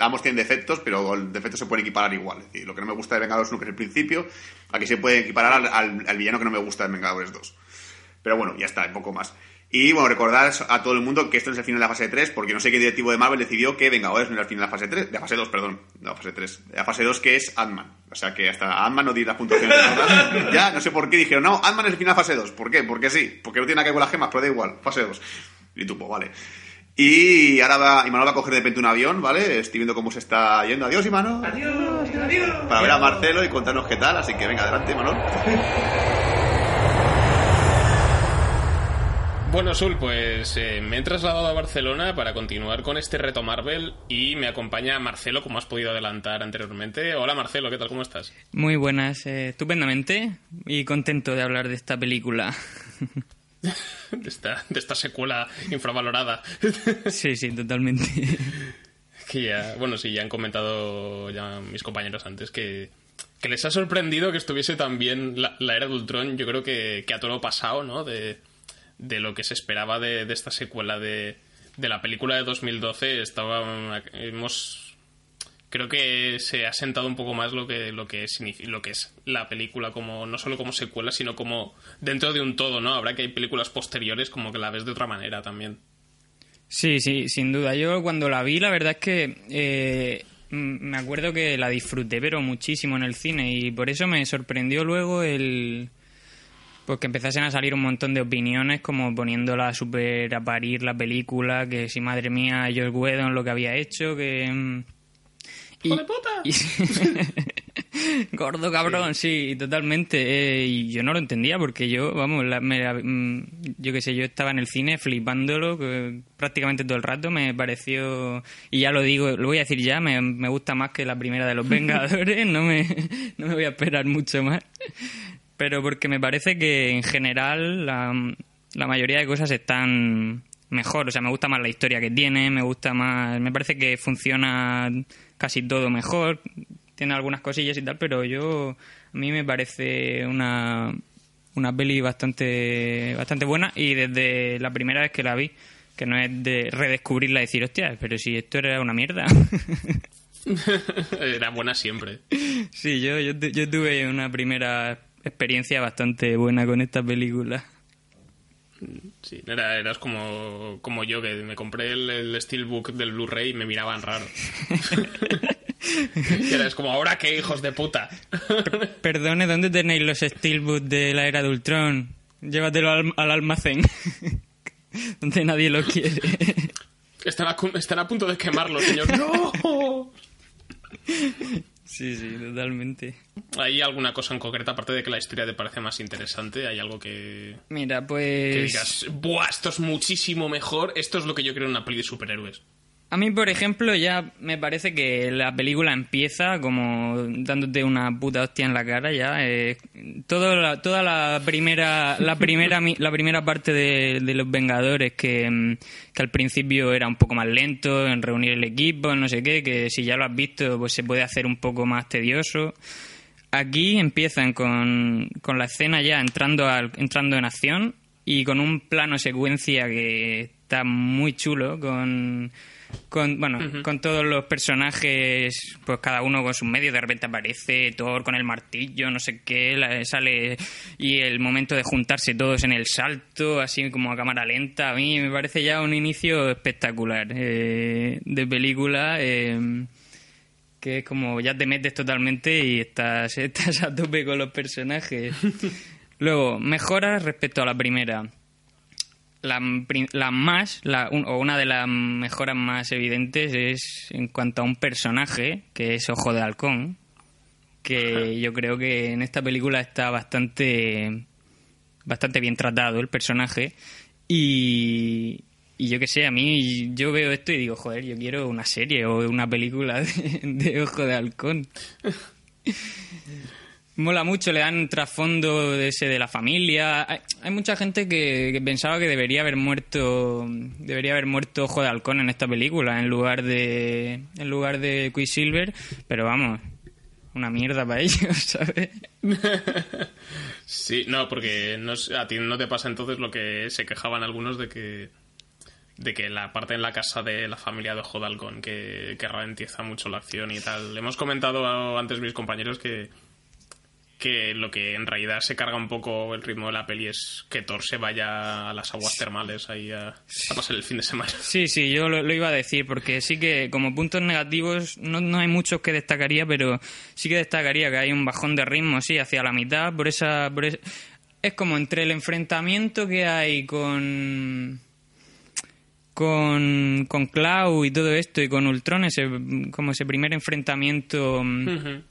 [SPEAKER 4] ambos tienen defectos, pero los defectos se pueden equiparar igual. Es decir, lo que no me gusta de Vengadores 1, que es el principio, aquí se puede equiparar al, al- al villano que no me gusta de Vengadores 2. Pero bueno, ya está, un poco más. Y bueno, recordar a todo el mundo que esto no es el final de la fase 3, porque no sé qué directivo de Marvel decidió que Vengadores no era el final de la fase 3, de la fase 2, perdón, de la fase 3. De la fase 2 que es Ant-Man. O sea que hasta Ant-Man no di las puntuaciones. Ya, no sé por qué dijeron, no, Ant-Man es el final de la fase 2. ¿Por qué? Porque sí, porque no tiene nada que ver con las gemas, pero da igual, fase 2. Y tú, pues vale. Y ahora va, Imanol va a coger de repente un avión, ¿vale? Estoy viendo cómo se está yendo. Adiós, Imanol.
[SPEAKER 3] adiós adiós
[SPEAKER 4] Para ver a Marcelo y contarnos qué tal, así que venga, adelante, Imanol.
[SPEAKER 1] Bueno, Sul, pues eh, me he trasladado a Barcelona para continuar con este reto Marvel y me acompaña Marcelo, como has podido adelantar anteriormente. Hola Marcelo, ¿qué tal? ¿Cómo estás?
[SPEAKER 7] Muy buenas, eh, estupendamente y contento de hablar de esta película.
[SPEAKER 1] De esta, de esta secuela infravalorada.
[SPEAKER 7] sí, sí, totalmente.
[SPEAKER 1] que ya, bueno, sí, ya han comentado ya mis compañeros antes que, que les ha sorprendido que estuviese tan bien la, la era de Ultron. Yo creo que, que a todo lo pasado, ¿no? De, de lo que se esperaba de, de esta secuela de, de la película de 2012. Estaba, hemos creo que se ha sentado un poco más lo que lo que signifi- lo que es la película como no solo como secuela sino como dentro de un todo no habrá que hay películas posteriores como que la ves de otra manera también
[SPEAKER 7] Sí, sí, sin duda. Yo cuando la vi, la verdad es que eh, me acuerdo que la disfruté, pero muchísimo en el cine y por eso me sorprendió luego el pues que empezasen a salir un montón de opiniones como poniéndola súper a parir la película, que si madre mía Josh Whedon lo que había hecho, que... mm, y- y- Gordo cabrón, sí, totalmente. Eh, y yo no lo entendía porque yo, vamos, la- me la- mm, yo qué sé, yo estaba en el cine flipándolo que prácticamente todo el rato. Me pareció, y ya lo digo, lo voy a decir ya, me, me gusta más que la primera de los Vengadores. no, me, no me voy a esperar mucho más. Pero porque me parece que en general la, la mayoría de cosas están mejor. O sea, me gusta más la historia que tiene, me gusta más. Me parece que funciona casi todo mejor. Tiene algunas cosillas y tal, pero yo. A mí me parece una. Una peli bastante, bastante buena y desde la primera vez que la vi, que no es de redescubrirla y decir, hostia, pero si esto era una mierda.
[SPEAKER 1] Era buena siempre.
[SPEAKER 7] sí, yo, yo, yo tuve una primera experiencia bastante buena con esta película.
[SPEAKER 1] Sí, era, eras como, como yo, que me compré el, el Steelbook del Blu-ray y me miraban raro. y eras como, ¿ahora qué, hijos de puta?
[SPEAKER 7] Perdone, ¿dónde tenéis los Steelbook de la era de Ultron? Llévatelo al, al almacén. donde nadie lo quiere.
[SPEAKER 1] Están a, están a punto de quemarlo, señor. ¡No!
[SPEAKER 7] Sí, sí, totalmente.
[SPEAKER 1] ¿Hay alguna cosa en concreta, aparte de que la historia te parece más interesante? ¿Hay algo que,
[SPEAKER 7] Mira,
[SPEAKER 1] que
[SPEAKER 7] pues...
[SPEAKER 1] digas, ¡buah, esto es muchísimo mejor! Esto es lo que yo creo en una peli de superhéroes.
[SPEAKER 7] A mí, por ejemplo, ya me parece que la película empieza como dándote una puta hostia en la cara ya. eh, todo la- toda la primera la primera la primera parte de, los Vengadores que, mm, que al principio era un poco más lento en reunir el equipo, no sé qué, que si ya lo has visto pues se puede hacer un poco más tedioso. Aquí empiezan con, con la escena ya entrando al, entrando en acción y con un plano secuencia que está muy chulo con con bueno con todos los personajes pues cada uno con sus medios de repente aparece Thor con el martillo no sé qué la- sale y el momento de juntarse todos en el salto así como a cámara lenta a mí me parece ya un inicio espectacular eh, de película eh, que es como ya te metes totalmente y estás, estás a tope con los personajes. Luego, mejoras respecto a la primera. La, más, la, un- o una de las mejoras más evidentes es en cuanto a un personaje, que es Ojo de Halcón, que yo creo que en esta película está bastante, bastante bien tratado el personaje. Y, y yo qué sé, a mí yo veo esto y digo, joder, yo quiero una serie o una película de, de Ojo de Halcón. Mola mucho, le dan trasfondo de ese de la familia. Hay, hay mucha gente que, pensaba que debería haber muerto debería haber muerto Ojo de Halcón en esta película en lugar de en lugar de Quicksilver, pero vamos, una mierda para ellos, ¿sabes?
[SPEAKER 1] Sí, no, porque no, a ti no te pasa entonces lo que se quejaban algunos de que de que la parte en la casa de la familia de Ojo de Halcón que, que ralentiza mucho la acción y tal. Hemos comentado antes mis compañeros que que lo que en realidad se carga un poco el ritmo de la peli es que Thor se vaya a las aguas termales ahí a, a pasar el fin de semana.
[SPEAKER 7] Sí, sí, yo lo, lo iba a decir, porque sí que como puntos negativos no, no hay muchos que destacaría, pero sí que destacaría que hay un bajón de ritmo, sí, hacia la mitad, por esa... Por es, es como entre el enfrentamiento que hay con... Con, con Cloud y todo esto, y con Ultron, ese, como ese primer enfrentamiento mm,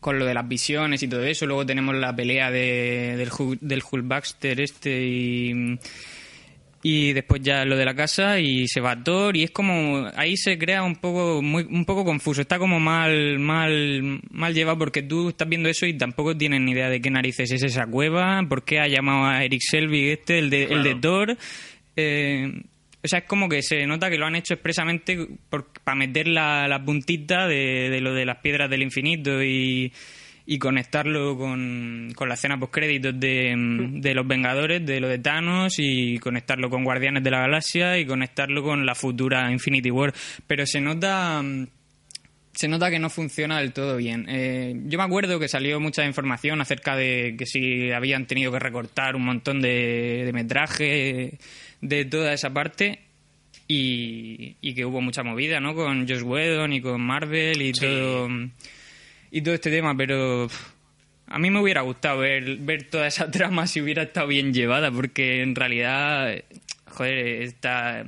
[SPEAKER 7] con lo de las visiones y todo eso. Luego tenemos la pelea de, del, Hulk, del Hulk Baxter este y, y después ya lo de la casa y se va Thor y es como ahí se crea un poco muy, un poco confuso está como mal mal mal llevado porque tú estás viendo eso y tampoco tienes ni idea de qué narices es esa cueva por qué ha llamado a Eric Selvig este el de el de. Thor eh, o sea, es como que se nota que lo han hecho expresamente para meter la, la puntita de, de lo de las piedras del infinito y, y conectarlo con, con la escena post-créditos de, de Los Vengadores, de lo de Thanos, y conectarlo con Guardianes de la Galaxia y conectarlo con la futura Infinity War. Pero se nota mm, se nota que no funciona del todo bien. Eh, yo me acuerdo que salió mucha información acerca de que si habían tenido que recortar un montón de, de metraje de toda esa parte y, y que hubo mucha movida, ¿no? Con Josh Whedon y con Marvel y
[SPEAKER 1] Sí.
[SPEAKER 7] todo y todo este tema, pero a mí me hubiera gustado ver, ver toda esa trama si hubiera estado bien llevada, porque en realidad, joder, está,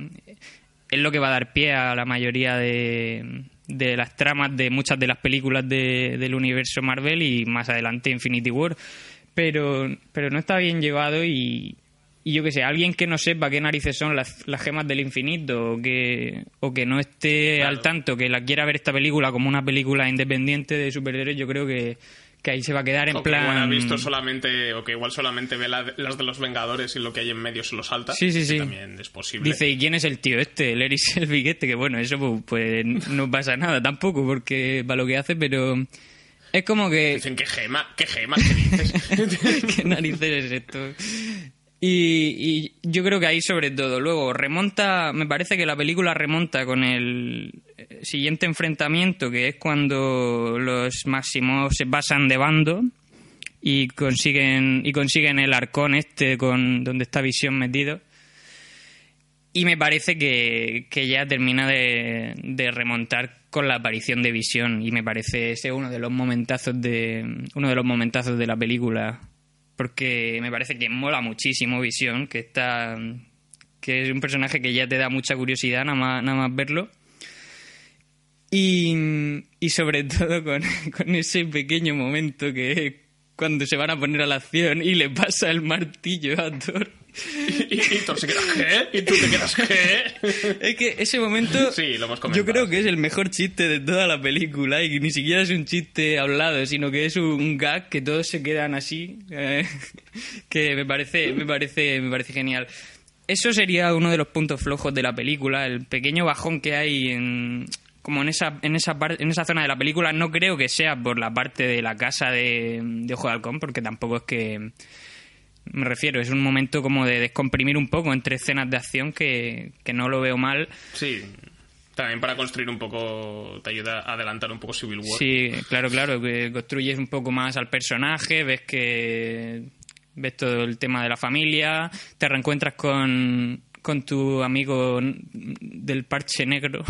[SPEAKER 7] es lo que va a dar pie a la mayoría de, de las tramas de muchas de las películas de- del universo Marvel y más adelante Infinity War. Pero, pero no está bien llevado y, y yo que sé, alguien que no sepa qué narices son las, las gemas del infinito o que, o que no esté al tanto, que la quiera ver esta película como una película independiente de superhéroes, yo creo que, que ahí se va a quedar en
[SPEAKER 1] O que igual ha
[SPEAKER 7] plan...
[SPEAKER 1] visto solamente, o que igual solamente ve la- las de los Vengadores y lo que hay en medio se lo salta.
[SPEAKER 7] Sí, sí, sí.
[SPEAKER 1] También es posible.
[SPEAKER 7] Dice, ¿y quién es el tío este? El Eric Selvig este, que bueno, eso pues, pues, no pasa nada tampoco, porque para lo que hace, pero es como que...
[SPEAKER 1] Dicen, ¿qué gema? ¿Qué gemas? ¿Qué dices?
[SPEAKER 7] ¿Qué narices es esto? Y, yo creo que ahí sobre todo. Luego remonta, me parece que la película remonta con el eh, siguiente enfrentamiento, que es cuando los máximos se pasan de bando y consiguen y consiguen el arcón este con donde está Visión metido. Y me parece que, que ya termina de, de remontar con la aparición de Visión y me parece ese uno de los momentazos de uno de los momentazos de la película porque me parece que mola muchísimo Visión, que está que es un personaje que ya te da mucha curiosidad nada más, nada más verlo. Y, y sobre todo con, con ese pequeño momento que es cuando se van a poner a la acción y le pasa el martillo a Thor.
[SPEAKER 1] y, y Thor se queda, ¿qué? Y tú te quedas, ¿qué?
[SPEAKER 7] Es que ese momento
[SPEAKER 1] Sí, lo hemos
[SPEAKER 7] yo creo que es el mejor chiste de toda la película y que ni siquiera es un chiste hablado, sino que es un gag que todos se quedan así, eh, que me parece, me parece, me parece genial. Eso sería uno de los puntos flojos de la película, el pequeño bajón que hay en como en esa en esa par- en esa zona de la película no creo que sea por la parte de la casa de, de Ojo de Halcón porque tampoco es que me refiero, es un momento como de descomprimir un poco entre escenas de acción que, que no lo veo mal.
[SPEAKER 1] Sí. También para construir un poco, te ayuda a adelantar un poco Civil War.
[SPEAKER 7] Sí, claro, claro, que construyes un poco más al personaje, ves que ves todo el tema de la familia, te reencuentras con, con tu amigo del parche negro.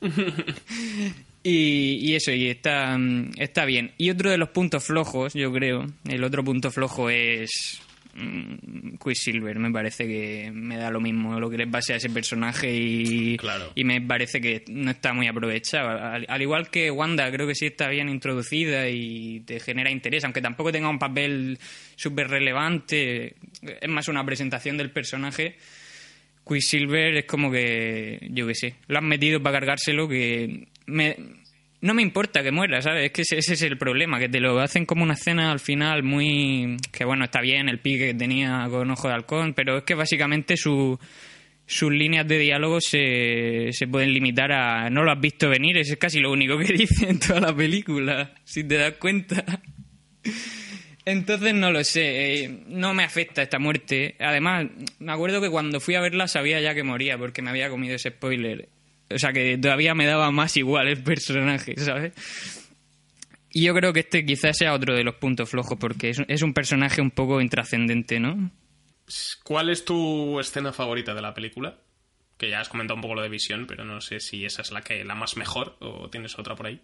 [SPEAKER 7] y, y eso, y está, está bien. Y otro de los puntos flojos, yo creo, el otro punto flojo es mm, Quicksilver. Me parece que me da lo mismo lo que les pase a ese personaje y,
[SPEAKER 1] Claro.
[SPEAKER 7] y me parece que no está muy aprovechado. Al, al igual que Wanda, creo que sí está bien introducida y te genera interés, aunque tampoco tenga un papel súper relevante. Es más una presentación del personaje. Quicksilver es como que, yo qué sé, lo han metido para cargárselo que me, no me importa que muera, ¿sabes? Es que ese, es el problema, que te lo hacen como una escena al final muy... que bueno, está bien el pique que tenía con Ojo de Halcón, pero es que básicamente su, sus líneas de diálogo se, se pueden limitar a no lo has visto venir, es casi lo único que dice en toda la película, si te das cuenta. Entonces no lo sé, eh, no me afecta esta muerte. Además, me acuerdo que cuando fui a verla sabía ya que moría porque me había comido ese spoiler. O sea que todavía me daba más igual el personaje, ¿sabes? Y yo creo que este quizás sea otro de los puntos flojos porque es, es un personaje un poco intrascendente, ¿no?
[SPEAKER 1] ¿Cuál es tu escena favorita de la película? Que ya has comentado un poco lo de visión, pero no sé si esa es la que la más mejor o tienes otra por ahí.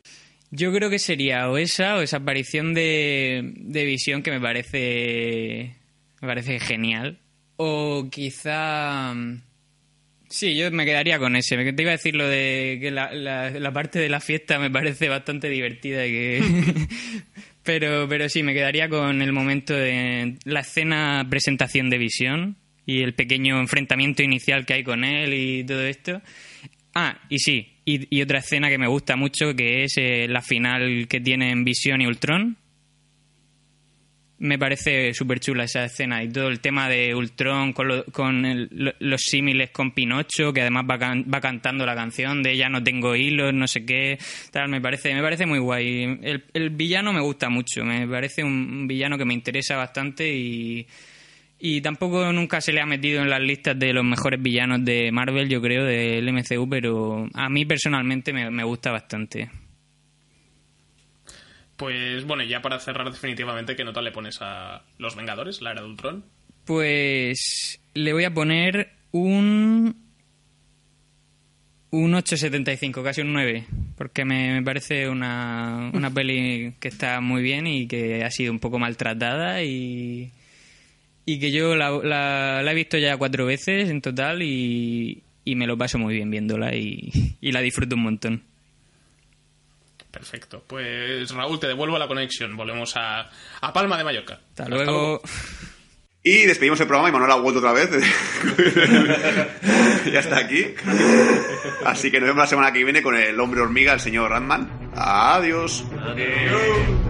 [SPEAKER 7] Yo creo que sería o esa o esa aparición de, de visión que me parece me parece genial. O quizá sí, yo me quedaría con ese. Te iba a decir lo de que la, la- parte de la fiesta me parece bastante divertida y que pero pero sí me quedaría con el momento de la escena presentación de visión y el pequeño enfrentamiento inicial que hay con él y todo esto. Ah, y sí, y, y otra escena que me gusta mucho que es eh, la final que tienen Visión y Ultron. Me parece súper chula esa escena y todo el tema de Ultron con, con el- lo- los símiles con Pinocho, que además va, can- va cantando la canción de ya no tengo hilos, no sé qué, tal, me parece, me parece muy guay. El, villano me gusta mucho, me parece un, villano que me interesa bastante y, tampoco nunca se le ha metido en las listas de los mejores villanos de Marvel, yo creo, del MCU, pero a mí personalmente me, me gusta bastante.
[SPEAKER 1] Pues bueno, ya para cerrar definitivamente, ¿qué nota le pones a Los Vengadores, la era de Ultron?
[SPEAKER 7] Pues le voy a poner un un 8.75, casi un 9, porque me, me parece una, una peli que está muy bien y que ha sido un poco maltratada y, y que yo la, la- la he visto ya cuatro veces en total y, y me lo paso muy bien viéndola y, y la disfruto un montón.
[SPEAKER 3] Perfecto. Pues Raúl, te devuelvo la conexión. Volvemos a, a Palma de Mallorca.
[SPEAKER 7] Hasta luego.
[SPEAKER 4] Y despedimos el programa y Manuel ha vuelto otra vez. ya está aquí. Así que nos vemos la semana que viene con el hombre hormiga, el señor Randman. Adiós.
[SPEAKER 6] Adiós.